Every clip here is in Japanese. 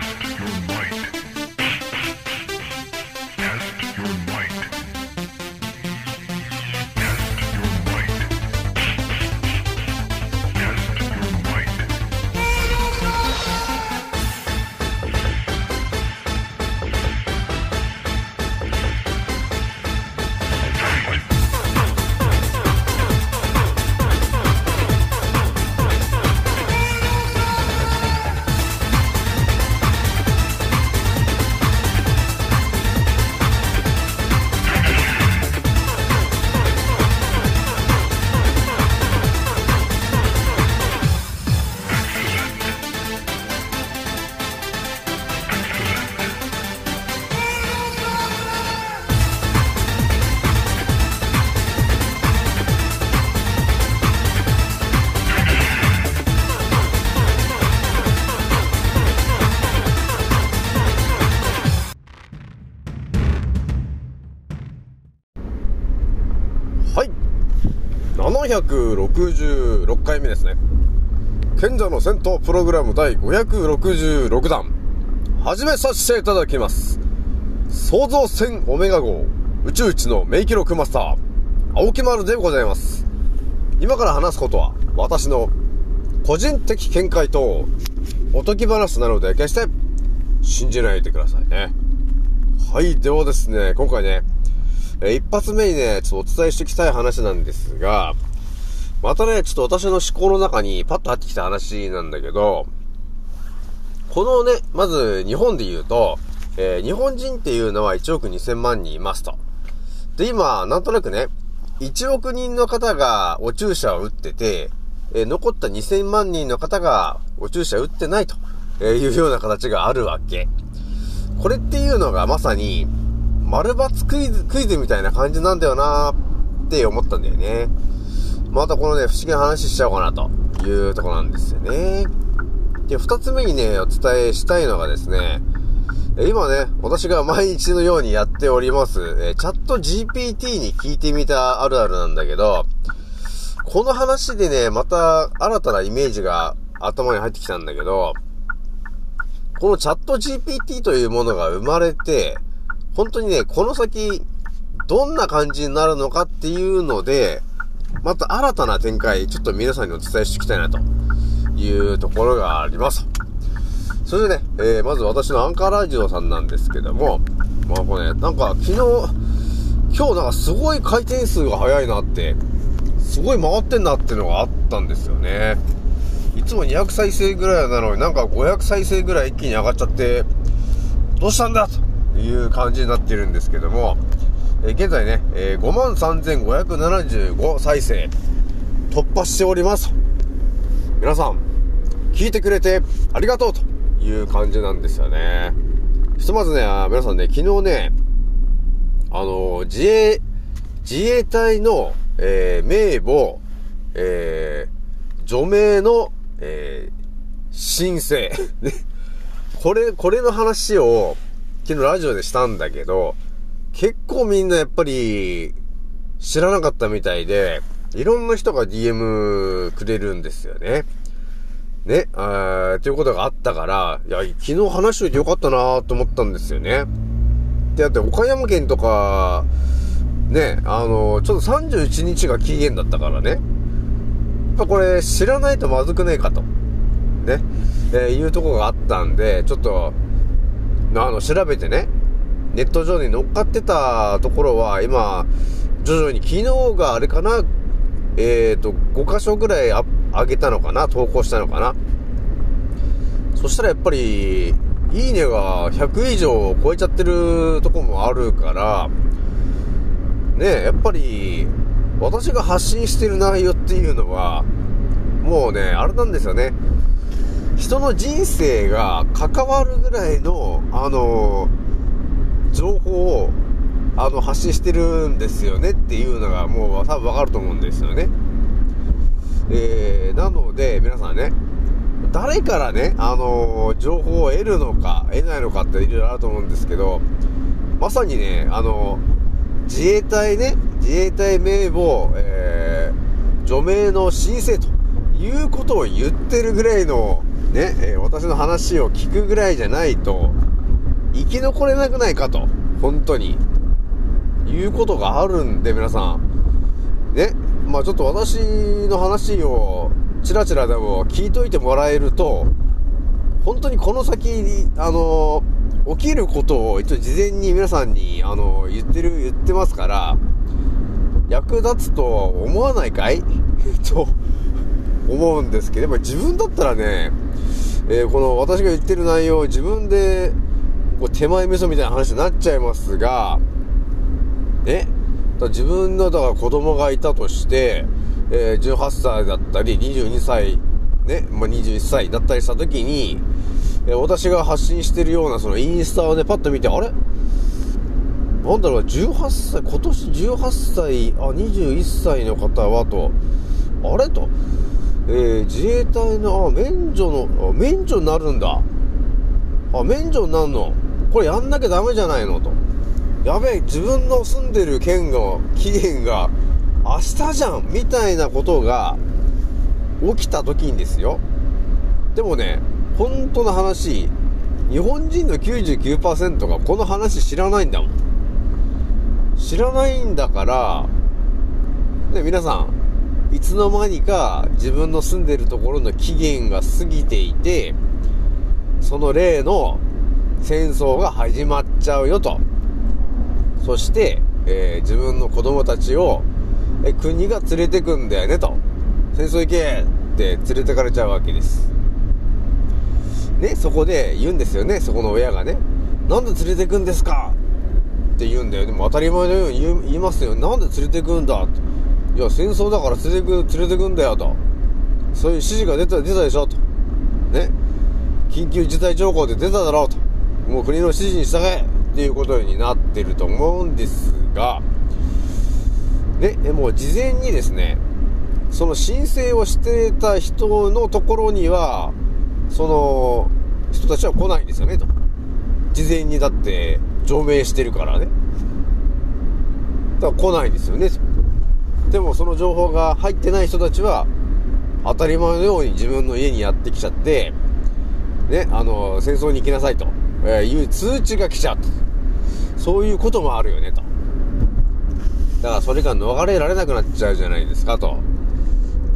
Test your might. 766回目ですね。賢者の戦闘プログラム第566弾。始めさせていただきます。創造船オメガ号宇宙一の名記録マスター、青木丸でございます。今から話すことは、私の個人的見解とおとぎ話なので決して信じないでくださいね。はい、ではですね、今回ね、一発目にね、ちょっとお伝えしていきたい話なんですが、またね、ちょっと私の思考の中にパッと入ってきた話なんだけど、このね、まず日本で言うと、えー日本人っていうのは1億2000万人いますと。で、今、なんとなくね、1億人の方がお注射を打ってて、えー残った2000万人の方がお注射打ってないとえいうような形があるわけ。これっていうのがまさに、丸抜クイズ、クイズみたいな感じなんだよなーって思ったんだよね。またこのね、不思議な話しちゃおうかなというとこなんですよね。で、二つ目にね、お伝えしたいのがですね、今ね、私が毎日のようにやっております、えチャット GPT に聞いてみたあるあるなんだけど、この話でね、また新たなイメージが頭に入ってきたんだけど、このチャット GPT というものが生まれて、本当にね、この先、どんな感じになるのかっていうので、また新たな展開、ちょっと皆さんにお伝えしていきたいなというところがあります。それでね、えー、まず私のアンカーラジオさんなんですけども、まあこれね、なんか昨日、今日なんかすごい回転数が速いなって、すごい回ってんなっていうのがあったんですよね。いつも200再生ぐらいなのになんか500再生ぐらい一気に上がっちゃって、どうしたんだという感じになってるんですけども、え現在ね、えー、53,575再生突破しております。皆さん、聞いてくれてありがとうという感じなんですよね。ひとまずね、皆さんね、昨日ね、あのー自衛、自衛隊の、えー名簿、えー除名の、え申請。これ、これの話を、昨日ラジオでしたんだけど、結構みんなやっぱり、知らなかったみたいで、いろんな人が DM くれるんですよね。ね、あーっていうことがあったから、いや、昨日話しといてよかったなと思ったんですよね。で、だって岡山県とか、ね、あの、ちょっと31日が期限だったからね。やっぱこれ知らないとまずくねえかと。ね、えーいうとこがあったんで、ちょっと、あの、調べてね、ネット上に乗っかってたところは、今、徐々に昨日があれかな、えっ、と、5箇所ぐらいあ上げたのかな、投稿したのかな？そしたらやっぱり、いいねが100以上超えちゃってるとこもあるから、ねやっぱり、私が発信してる内容っていうのは、もうね、あれなんですよね。人の人生が関わるぐらいの、あの情報を、あの、発信してるんですよねっていうのが、もう多分わかると思うんですよね。えー、なので、皆さんね、誰からね、あの情報を得るのか、得ないのかっていろいろあると思うんですけど、まさにね、あの自衛隊ね、自衛隊名簿、えー、除名の申請ということを言ってるぐらいのね、えー私の話を聞くぐらいじゃないと、生き残れなくないかと、本当に、いうことがあるんで、皆さん。ね、まあちょっと私の話を、ちらちらでも聞いといてもらえると、本当にこの先に、あの起きることを一応事前に皆さんに、あの言ってる、言ってますから、役立つとは思わないかい？と思うんですけど、自分だったらね、えーこの私が言ってる内容を自分で、こう手前味噌みたいな話になっちゃいますが、ね、だ自分のだから子供がいたとして、えー18歳だったり22歳、ね、まあ、21歳だったりした時に、えー私が発信してるようなそのインスタをね、パッと見て、あれ？なんだろう、18歳、今年18歳、あ、21歳の方はと、あれ？と、えー自衛隊の、あ、免除の、あ免除になるんだ。あ、免除になるの？これやんなきゃダメじゃないのと。やべえ、自分の住んでる県の期限が明日じゃんみたいなことが起きた時にですよ。でもね、本当の話、日本人の99%がこの話知らないんだもん。知らないんだから、ね、皆さん、いつの間にか自分の住んでるところの期限が過ぎていて、その例の戦争が始まっちゃうよと。そして、えー自分の子供たちを、え国が連れてくんだよねと。戦争行けって連れてかれちゃうわけです。ね、そこで言うんですよね、そこの親がね。なんで連れてくんですかって言うんだよ。でも当たり前のように言いますよ。なんで連れてくんだって。いや、戦争だから連れてく、連れてくんだよと。そういう指示が出た、出たでしょと。ね。緊急事態条項で出ただろうと。もう国の指示に従えっていうことになってると思うんですが、ね、もう事前にですね、その申請をしてた人のところには、その人たちは来ないんですよね、と。事前にだって、除名してるからね。だから来ないんですよね。でもその情報が入ってない人たちは、当たり前のように自分の家にやってきちゃって、ね、あの、戦争に行きなさいと、えーいう通知が来ちゃった。そういうこともあるよね、と。だからそれが逃れられなくなっちゃうじゃないですか、と。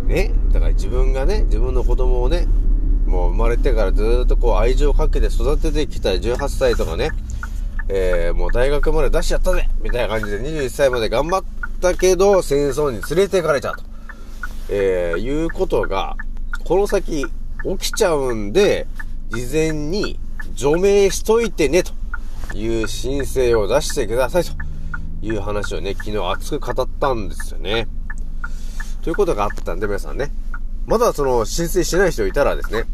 ね？だから自分がね、自分の子供をね、もう生まれてからずっとこう愛情をかけて育ててきた18歳とかね、えー、もう大学まで出しちゃったぜみたいな感じで21歳まで頑張ったけど、戦争に連れて行かれちゃうと。えー、いうことが、この先起きちゃうんで、事前に除名しといてね、という申請を出してください、という話をね、昨日熱く語ったんですよね。ということがあったんで、皆さんね。まだその申請してない人いたらですね、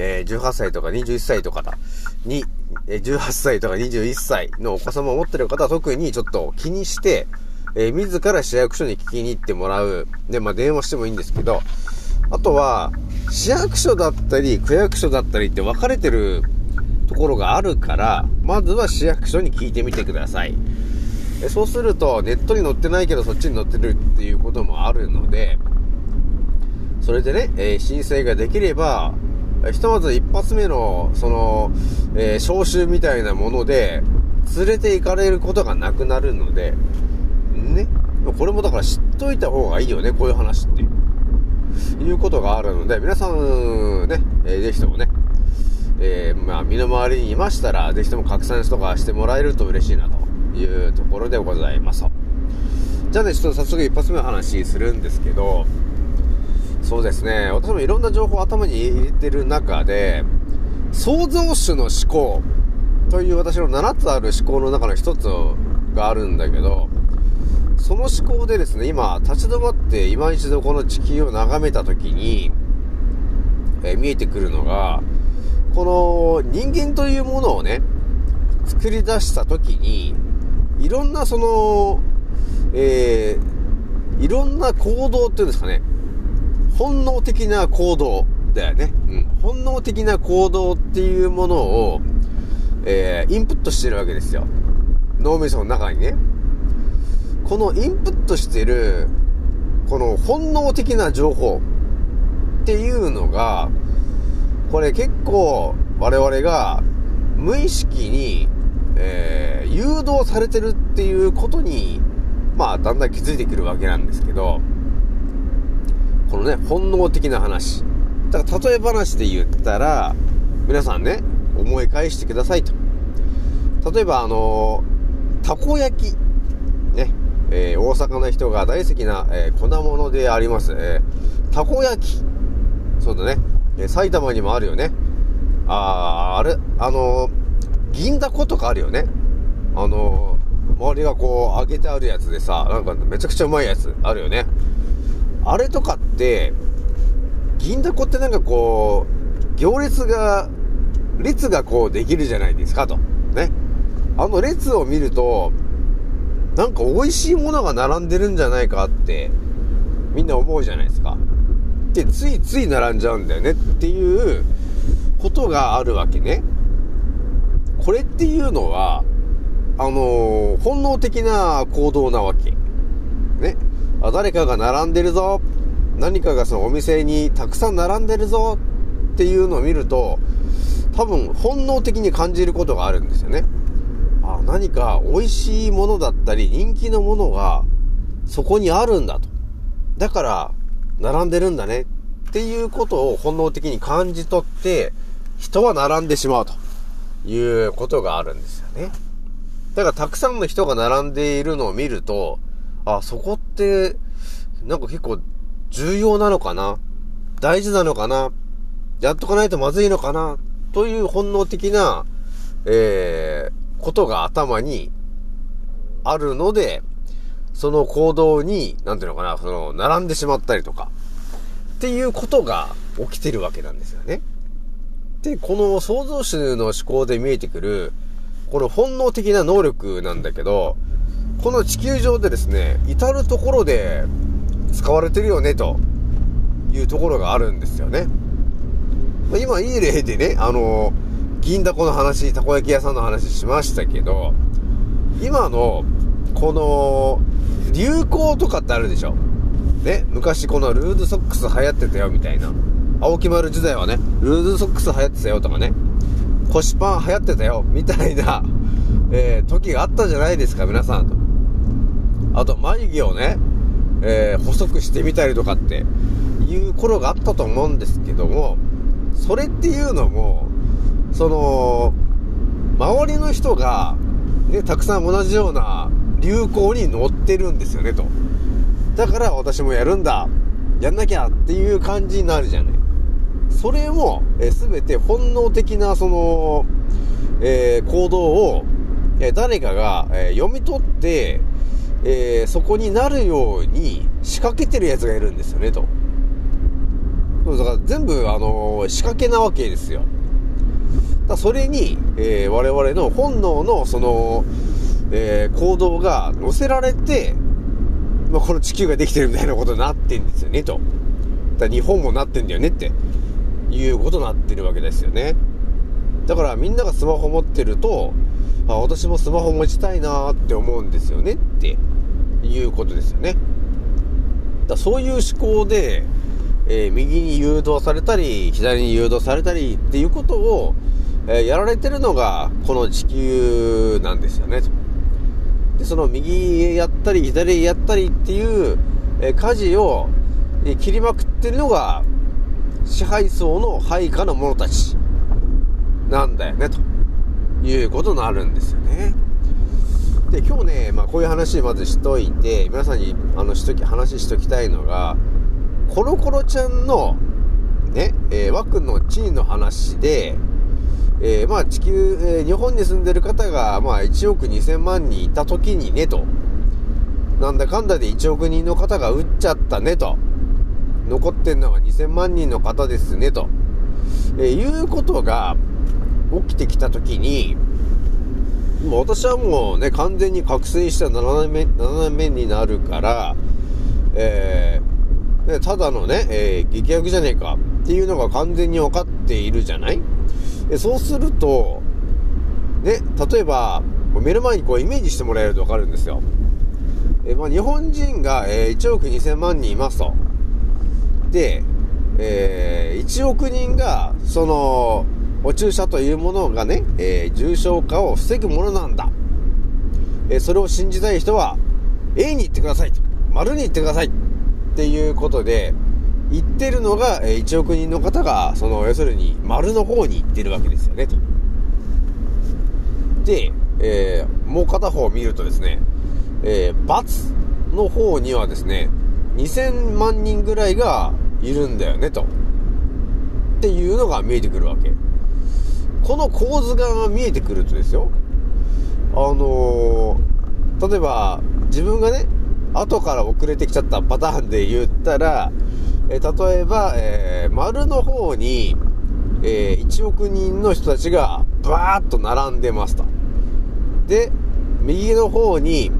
えー18歳とか21歳とかだに、えー18歳とか21歳のお子様を持ってる方は特にちょっと気にして、えー自ら市役所に聞きに行ってもらう。で、まあ電話してもいいんですけど、あとは、市役所だったり、区役所だったりって分かれてるところがあるから、まずは市役所に聞いてみてください。そうすると、ネットに載ってないけどそっちに載ってるっていうこともあるので、それでね、えー申請ができれば、ひとまず一発目の、その、えー招集みたいなもので、連れて行かれることがなくなるので、ね。これもだから知っといた方がいいよね、こういう話って。いうことがあるので、皆さん、ね、えーぜひともね、えーまあ、身の回りにいましたら、ぜひとも拡散とかしてもらえると嬉しいな、というところでございます。じゃあね、ちょっと早速一発目の話するんですけど、そうですね、私もいろんな情報を頭に入れてる中で、創造主の思考という私の7つある思考の中の1つがあるんだけど、その思考でですね、今、立ち止まって今一度この地球を眺めたときに、え見えてくるのが、この人間というものをね、作り出したときに、いろんなその、えーいろんな行動っていうんですかね、本能的な行動だよね。うん。本能的な行動っていうものを、えーインプットしてるわけですよ。脳みその中にね。このインプットしてる、この本能的な情報っていうのが、これ結構我々が無意識に、えー、誘導されてるっていうことに、まあ、だんだん気づいてくるわけなんですけど、このね、本能的な話。だから例え話で言ったら、皆さんね、思い返してくださいと。例えば、あのー、たこ焼き。ね。えー、大阪の人が大好きな、えー、粉物であります。えたこ焼き。そうだね。え埼玉にもあるよね。あー、あれ、あの銀だことかあるよね。あの周りがこう揚げてあるやつでさ、なんかめちゃくちゃうまいやつあるよね。あれとかって、銀だこってなんかこう、行列が、列がこうできるじゃないですかと。ね。あの列を見ると、なんか美味しいものが並んでるんじゃないかって、みんな思うじゃないですか。で、ついつい並んじゃうんだよねっていうことがあるわけね。これっていうのは、あのー、本能的な行動なわけ。ね。あ、誰かが並んでるぞ。何かがそのお店にたくさん並んでるぞっていうのを見ると、多分本能的に感じることがあるんですよね。あ、何か美味しいものだったり人気のものがそこにあるんだと。だから、並んでるんだね。っていうことを本能的に感じ取って、人は並んでしまうということがあるんですよね。だからたくさんの人が並んでいるのを見ると、あ、そこって、なんか結構重要なのかな？大事なのかな？やっとかないとまずいのかな？という本能的な、えー、ことが頭にあるので、その行動に、なんていうのかな、その、並んでしまったりとか、っていうことが起きてるわけなんですよね。で、この創造主の思考で見えてくる、この本能的な能力なんだけど、この地球上でですね、至るところで使われてるよね、というところがあるんですよね。ま、今いい例でね、あの、銀だこの話、たこ焼き屋さんの話しましたけど、今の、この、流行とかってあるでしょ？ね、昔このルーズソックス流行ってたよ、みたいな。青木丸時代はね、ルーズソックス流行ってたよとかね、腰パン流行ってたよ、みたいな、えー、時があったじゃないですか、皆さんと。あと、眉毛をね、えー、細くしてみたりとかっていう頃があったと思うんですけども、それっていうのも、その、周りの人が、ね、たくさん同じような流行に乗ってるんですよね、と。だから私もやるんだ。やんなきゃっていう感じになるじゃない。それも、え、全て本能的な、その、えー、行動を、え、誰かが、え読み取って、えそこになるように仕掛けてるやつがいるんですよね、と。だから全部、あの仕掛けなわけですよ。だそれに、え我々の本能の、その、え行動が乗せられて、まあ、この地球ができてるみたいなことになってんですよね、と。だ日本もなってんだよねっていうことになってるわけですよね。だからみんながスマホ持ってると、あ、私もスマホ持ちたいなって思うんですよねっていうことですよね。だそういう思考で、えー、右に誘導されたり、左に誘導されたりっていうことを、えー、やられてるのがこの地球なんですよね。で、その右へやったり、左やったりっていう、えー、舵を、切りまくってるのが支配層の配下の者たちなんだよね、ということになるんですよね。で、今日ね、まあこういう話まずしといて、皆さんにあのしとき、話しときたいのが、コロコロちゃんの、ね、えー、枠の地位の話で、えー、まあ地球、えー、日本に住んでる方が、まあ1億2000万人いた時にね、と。なんだかんだで1億人の方が打っちゃったね、と。残ってんのは2000万人の方ですね、と、えー、いうことが起きてきたときに、もう私はもうね、完全に覚醒した7年目、7年目になるから、えー、ね、ただのね、えー、劇薬じゃねえかっていうのが完全に分かっているじゃない？そうすると、ね、例えば、目の前にこうイメージしてもらえると分かるんですよ。えまあ、日本人が、え、1億2000万人いますと。で、えー1億人が、その、お注射というものがね、えー重症化を防ぐものなんだ。えーそれを信じたい人は、A に行ってくださいと。丸に行ってください。っていうことで、言ってるのが、えー1億人の方が、その、要するに、丸の方に行ってるわけですよね、と。で、えーもう片方見るとですね、えー、×の方にはですね、2000万人ぐらいがいるんだよね、と。っていうのが見えてくるわけ。この構図が見えてくるとですよ、あのー例えば、自分がね、後から遅れてきちゃったパターンで言ったら、えー例えば、えー丸の方に、えー1億人の人たちがバーッと並んでますと。で、右の方に、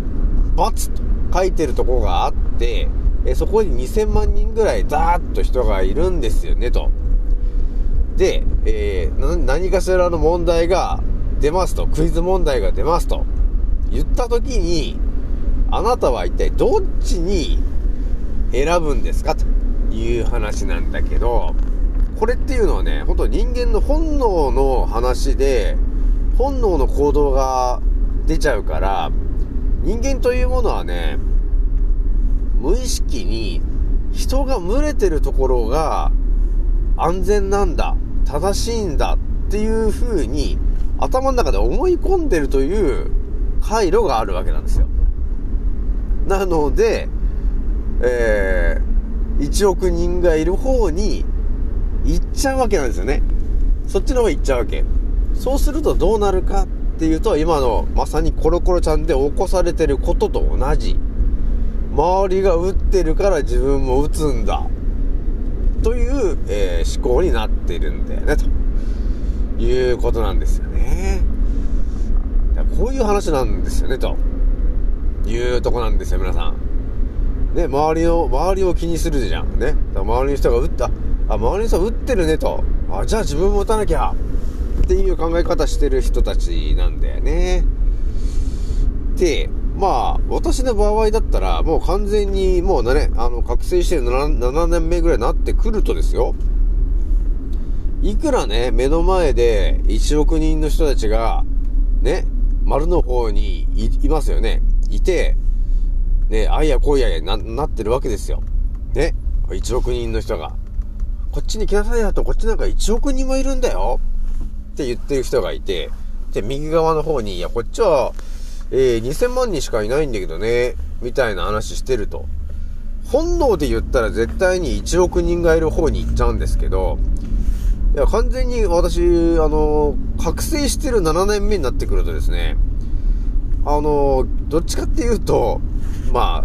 バツと書いてるとこがあって、えそこに2000万人ぐらいダーッと人がいるんですよね、と。で、え何かしらの問題が出ますと、クイズ問題が出ますと、言った時に、あなたは一体どっちに選ぶんですかという話なんだけど、これっていうのはね、本当人間の本能の話で、本能の行動が出ちゃうから、人間というものはね、無意識に人が群れてるところが安全なんだ、正しいんだっていう風に頭の中で思い込んでるという回路があるわけなんですよ。なので、えー、1億人がいる方に行っちゃうわけなんですよね。そっちの方が行っちゃうわけ。そうするとどうなるかっていうと、今のまさにコロコロちゃんで起こされてることと同じ。周りが打ってるから自分も打つんだ。という、えー思考になってるんだよね、ということなんですよね。こういう話なんですよね、というとこなんですよ、皆さん。ね、周りを、周りを気にするじゃん。ね。周りの人が打った、あ、周りの人打ってるねと。あ、じゃあ自分も打たなきゃ。っていう考え方してる人たちなんだよね。で、まあ、私の場合だったら、もう完全に、もうね、あの、覚醒して 7, 7年目ぐらいになってくるとですよ。いくらね、目の前で1億人の人たちが、ね、丸の方にいますよね。いて、ね、あいやこいややな、なってるわけですよ。ね。1億人の人が。こっちに来なさいよと、こっちなんか1億人もいるんだよ。って言ってる人がいて、で、右側の方に、いや、こっちは、えー、2000万人しかいないんだけどね、みたいな話してると。本能で言ったら絶対に1億人がいる方に行っちゃうんですけど、いや、完全に私、あの、覚醒してる7年目になってくるとですね、あの、どっちかっていうと、まあ、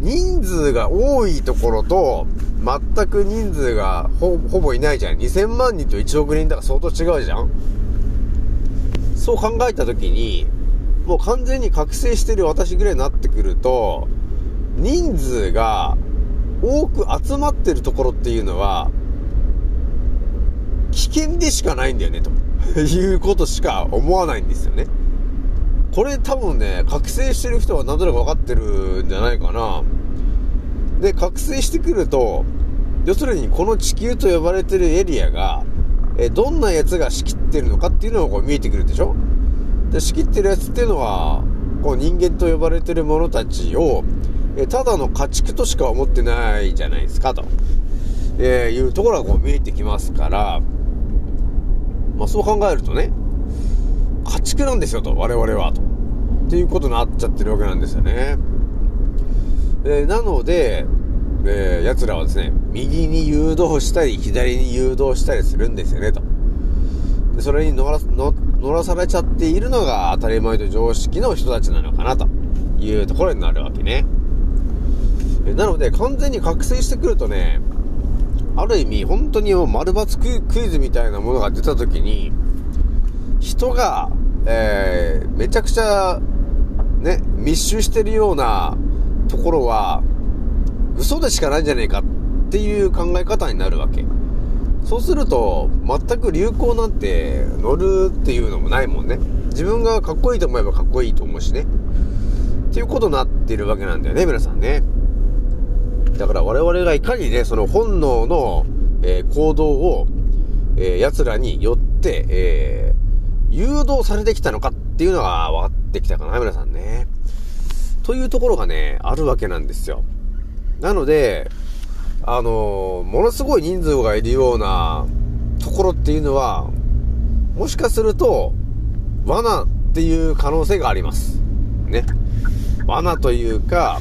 人数が多いところと、全く人数がほぼいないじゃん。2000万人と1億人だから相当違うじゃんそう考えたときに、もう完全に覚醒してる私ぐらいになってくると、人数が多く集まってるところっていうのは、危険でしかないんだよね、と いうことしか思わないんですよね。これ多分ね、覚醒してる人はなんとなく分かってるんじゃないかな。で、覚醒してくると、要するにこの地球と呼ばれてるエリアが、えどんなやつが仕切ってるのかっていうのがこう見えてくるでしょ？で、仕切ってるやつっていうのは、こう人間と呼ばれてる者たちを、えただの家畜としか思ってないじゃないですか、と、えいうところがこう見えてきますから、まあそう考えるとね、家畜なんですよと、我々は、と。っていうことになっちゃってるわけなんですよね。えなので、えー奴らはですね、右に誘導したり、左に誘導したりするんですよね、と。でそれに乗ら乗らされちゃっているのが当たり前と常識の人たちなのかな、というところになるわけね。えなので、完全に覚醒してくるとね、ある意味、本当にもう丸抜クイズみたいなものが出た時に、人が、えー、めちゃくちゃ、ね、密集してるようなところは、嘘でしかないんじゃねえかっていう考え方になるわけ。そうすると、全く流行なんて乗るっていうのもないもんね。自分がかっこいいと思えばかっこいいと思うしね。っていうことになってるわけなんだよね、皆さんね。だから我々がいかにね、その本能の、えー行動を、えー奴らによって、えー誘導されてきたのかっていうのが分かってきたかな、皆さんね。というところがね、あるわけなんですよ。なので、あのものすごい人数がいるようなところっていうのは、もしかすると、罠っていう可能性があります。ね。罠というか、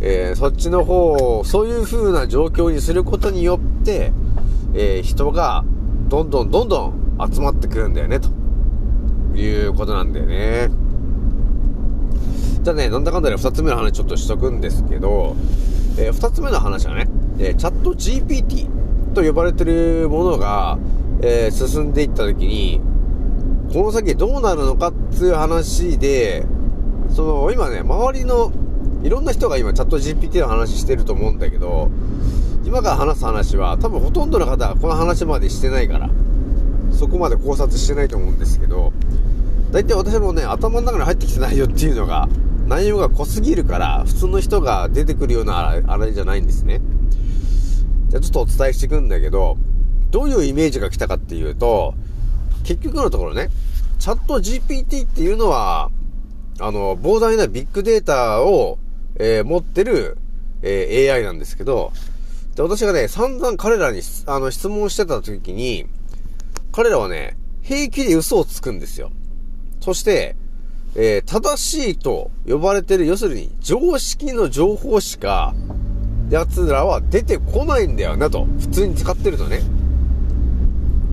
えーそっちの方を、そういう風な状況にすることによって、えー人がどんどんどんどん集まってくるんだよね、ということなんだよね。じゃあね、なんだかんだで二つ目の話ちょっとしとくんですけど、えー二つ目の話はね、えーチャット GPT と呼ばれてるものが、えー進んでいったときに、この先どうなるのかっていう話で、その、今ね、周りの、いろんな人が今チャット GPT の話してると思うんだけど、今から話す話は多分ほとんどの方はこの話までしてないから、そこまで考察してないと思うんですけど、大体私もね、頭の中に入ってきてないよっていうのが、内容が濃すぎるから、普通の人が出てくるようなあれじゃないんですね。じゃあちょっとお伝えしていくんだけど、どういうイメージが来たかっていうと、結局のところね、チャット GPT っていうのは、あの、膨大なビッグデータを、えー持ってる、えー AI なんですけど、で、私がね、散々彼らに、あの、質問してた時に、彼らはね、平気で嘘をつくんですよ。そして、えー正しいと呼ばれてる、要するに常識の情報しか、奴らは出てこないんだよなと。普通に使ってるとね。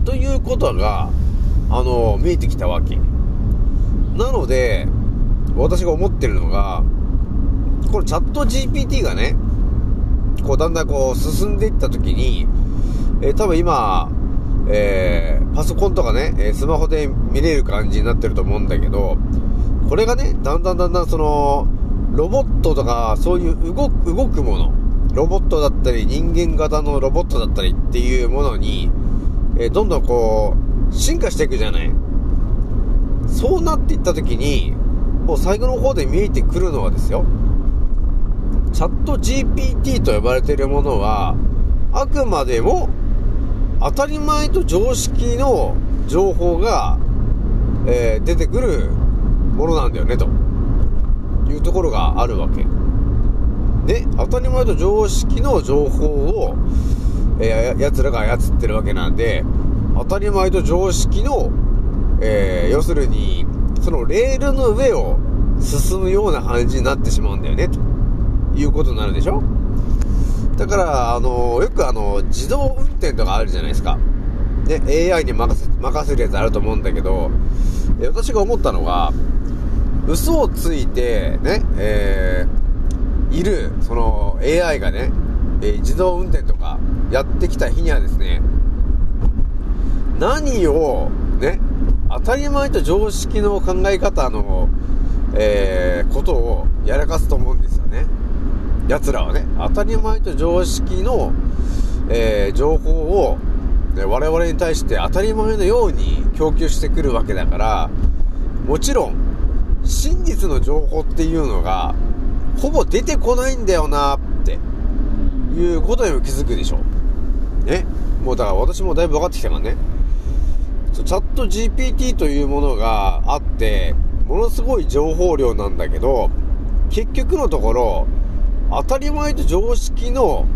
ということが、あの、見えてきたわけ。なので、私が思ってるのが、このチャット GPT がね、こうだんだんこう進んでいった時に、えー多分今、えーパソコンとかね、えスマホで見れる感じになってると思うんだけど、これがね、だんだんだんだんその、ロボットとか、そういう動く、動くもの、ロボットだったり、人間型のロボットだったりっていうものに、えーどんどんこう、進化していくじゃない。そうなっていった時に、もう最後の方で見えてくるのはですよ、チャット GPT と呼ばれているものは、あくまでも当たり前と常識の情報が、えー出てくるものなんだよね、というところがあるわけ。で、当たり前と常識の情報を、えーや奴らが操ってるわけなんで、当たり前と常識の、えー要するに、そのレールの上を進むような感じになってしまうんだよね、ということになるでしょだから、あの、よくあの、自動運転とかあるじゃないですか。ね、AI に任せ、任せるやつあると思うんだけど、え私が思ったのが、嘘をついて、ね、えー、いる、その AI がね、えー自動運転とかやってきた日にはですね、何を、ね、当たり前と常識の考え方の、えーことをやらかすと思うんですよね。奴らはね、当たり前と常識の、えー情報を、ね我々に対して当たり前のように供給してくるわけだから、もちろん、真実の情報っていうのが、ほぼ出てこないんだよなって、いうことにも気づくでしょ。ね。もうだから私もだいぶ分かってきたからね。チャット GPT というものがあって、ものすごい情報量なんだけど、結局のところ、当たり前と常識の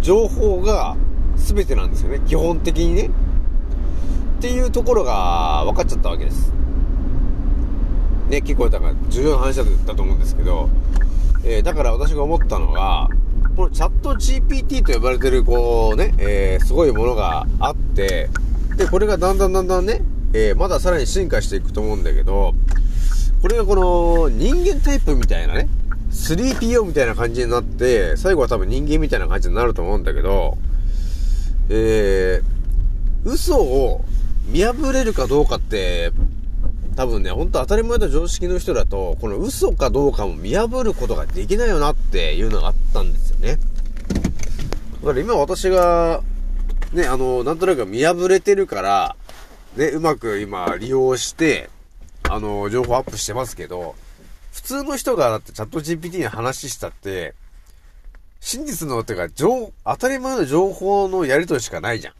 情報が全てなんですよね。基本的にね。っていうところが分かっちゃったわけです。ね、結構だから重要な話だったと思うんですけど、えーだから私が思ったのが、このチャット GPT と呼ばれてる、こうね、えーすごいものがあって、で、これがだんだんだんだんね、えーまださらに進化していくと思うんだけど、これがこの人間タイプみたいなね、3PO みたいな感じになって、最後は多分人間みたいな感じになると思うんだけど、えー、嘘を見破れるかどうかって、多分ね、ほんと当たり前と常識の人だと、この嘘かどうかも見破ることができないよなっていうのがあったんですよね。だから今私が、ね、あの、なんとなく見破れてるから、ね、うまく今利用して、あの、情報アップしてますけど、普通の人がだってチャット GPT に話したって、真実の、てか、情、当たり前の情報のやりとりしかないじゃん。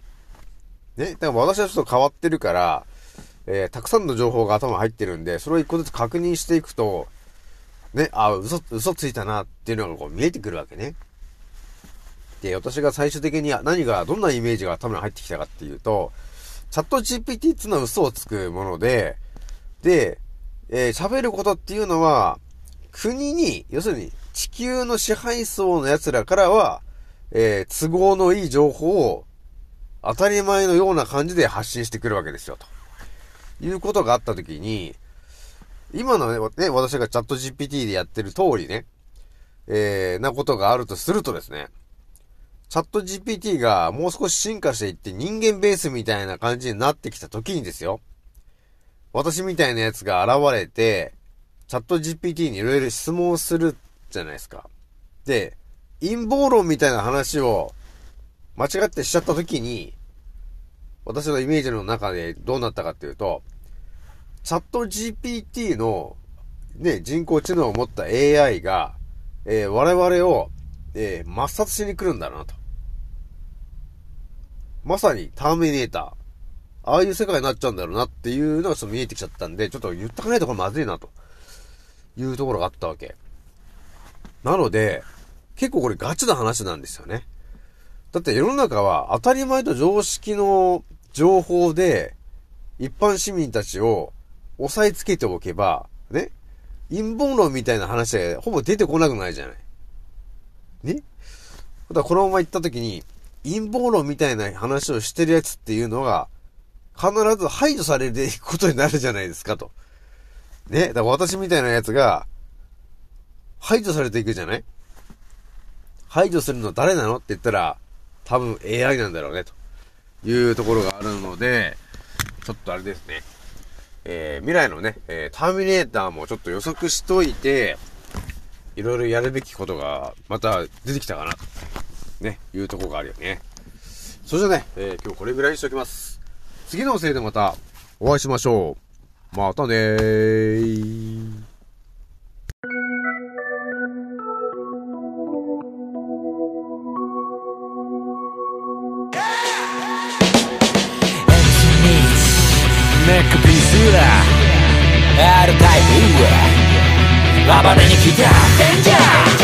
ね。だから私はちょっと変わってるから、えーたくさんの情報が頭入ってるんで、それを一個ずつ確認していくと、ね、あ、嘘、嘘ついたなっていうのがこう見えてくるわけね。で、私が最終的に何が、どんなイメージが頭に入ってきたかっていうと、チャット GPT っていうのは嘘をつくもので、で、えー喋ることっていうのは、国に、要するに地球の支配層の奴らからは、えー都合のいい情報を当たり前のような感じで発信してくるわけですよ、ということがあったときに、今のね、ね私がチャット GPT でやってる通りね、えー、なことがあるとするとですね、チャット GPT がもう少し進化していって人間ベースみたいな感じになってきた時にですよ。私みたいなやつが現れて、チャット GPT にいろいろ質問をするじゃないですか。で、陰謀論みたいな話を間違ってしちゃった時に、私のイメージの中でどうなったかっていうと、チャット GPT のね、人工知能を持った AI が、えー我々を、えー抹殺しに来るんだなと。まさにターミネーター。ああいう世界になっちゃうんだろうなっていうのがちょっと見えてきちゃったんで、ちょっと言っとかないとこれまずいなと。いうところがあったわけ。なので、結構これガチな話なんですよね。だって世の中は当たり前と常識の情報で、一般市民たちを押さえつけておけば、ね陰謀論みたいな話でほぼ出てこなくないじゃない。ね？だこのまま行った時に、陰謀論みたいな話をしてるやつっていうのが、必ず排除されていくことになるじゃないですかと。ね？だから私みたいなやつが、排除されていくじゃない？排除するの誰なの？って言ったら、多分 AI なんだろうね、というところがあるので、ちょっとあれですね。えー、未来のね、えーターミネーターもちょっと予測しといて、いろいろやるべきことが、また出てきたかな、と、ね、いうとこがあるよね。それじゃね、えー今日これぐらいにしておきます。次のせいでまたお会いしましょう。またねー。ネックピースだ R タイプ暴れに来た。デンジャー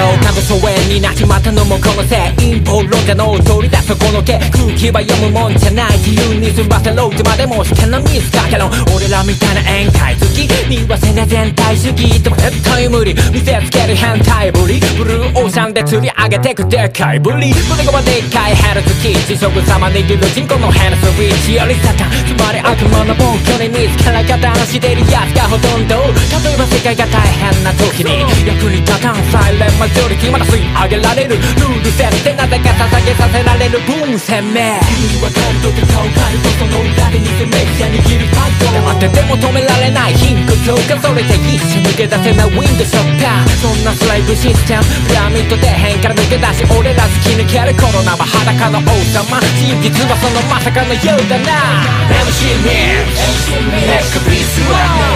俺が疎遠になっちまったのもこのせい陰謀論者の取り出すこの毛空気は読むもんじゃない自由に済ませろってまでも試験のミスだけど俺らみたいな宴会好きにはせな全体主義でも絶対無理見せつける変態ぶりブルーオーシャンで釣り上げてくでかいぶり胸がでっかいヘルツキー地食様握る人口のヘルスウィッチよりサタンつまり悪魔の暴挙に見つから加担してるやつがほとんど例えば世界が大変な時に役に立たんサイレンマジョリティまだ吸い上げられるルール設定なぜか捧げさせられる分鮮明君はカルトで顔カルトその裏で偽メディア握るファイト黙ってても止められない貧困強化それで一瞬抜け出せないウィンドショッターそんなスライブシステムピラミッド底辺から抜け出し俺ら突き抜けるコロナは裸の王様真実はそのまさかのようだな MC ミックネックピースは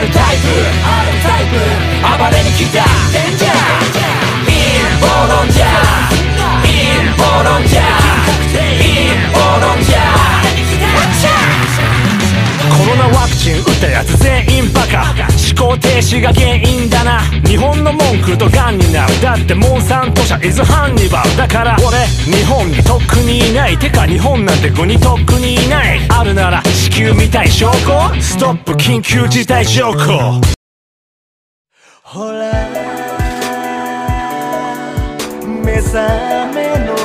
R タイプ暴れに来たデンジャー陰謀論じゃ陰謀論じゃ陰謀論じゃコロナワクチン打ったやつ全員バカ。思考停止が原因だな。日本の文句とガンになる。だってモンサント社イズハンニバルだから俺日本にとっくにいないてか日本なんて国とっくにいない。あるなら地球みたい証拠。ストップ緊急事態条項ほら。目覚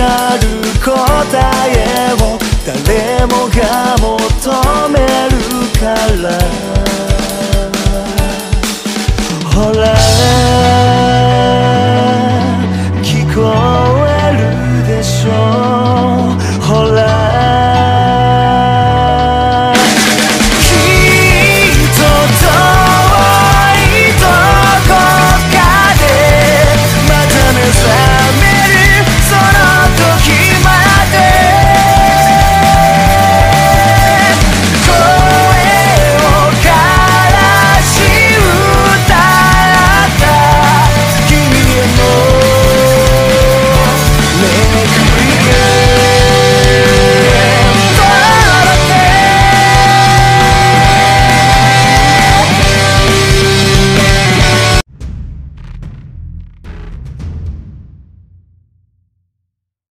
ある答え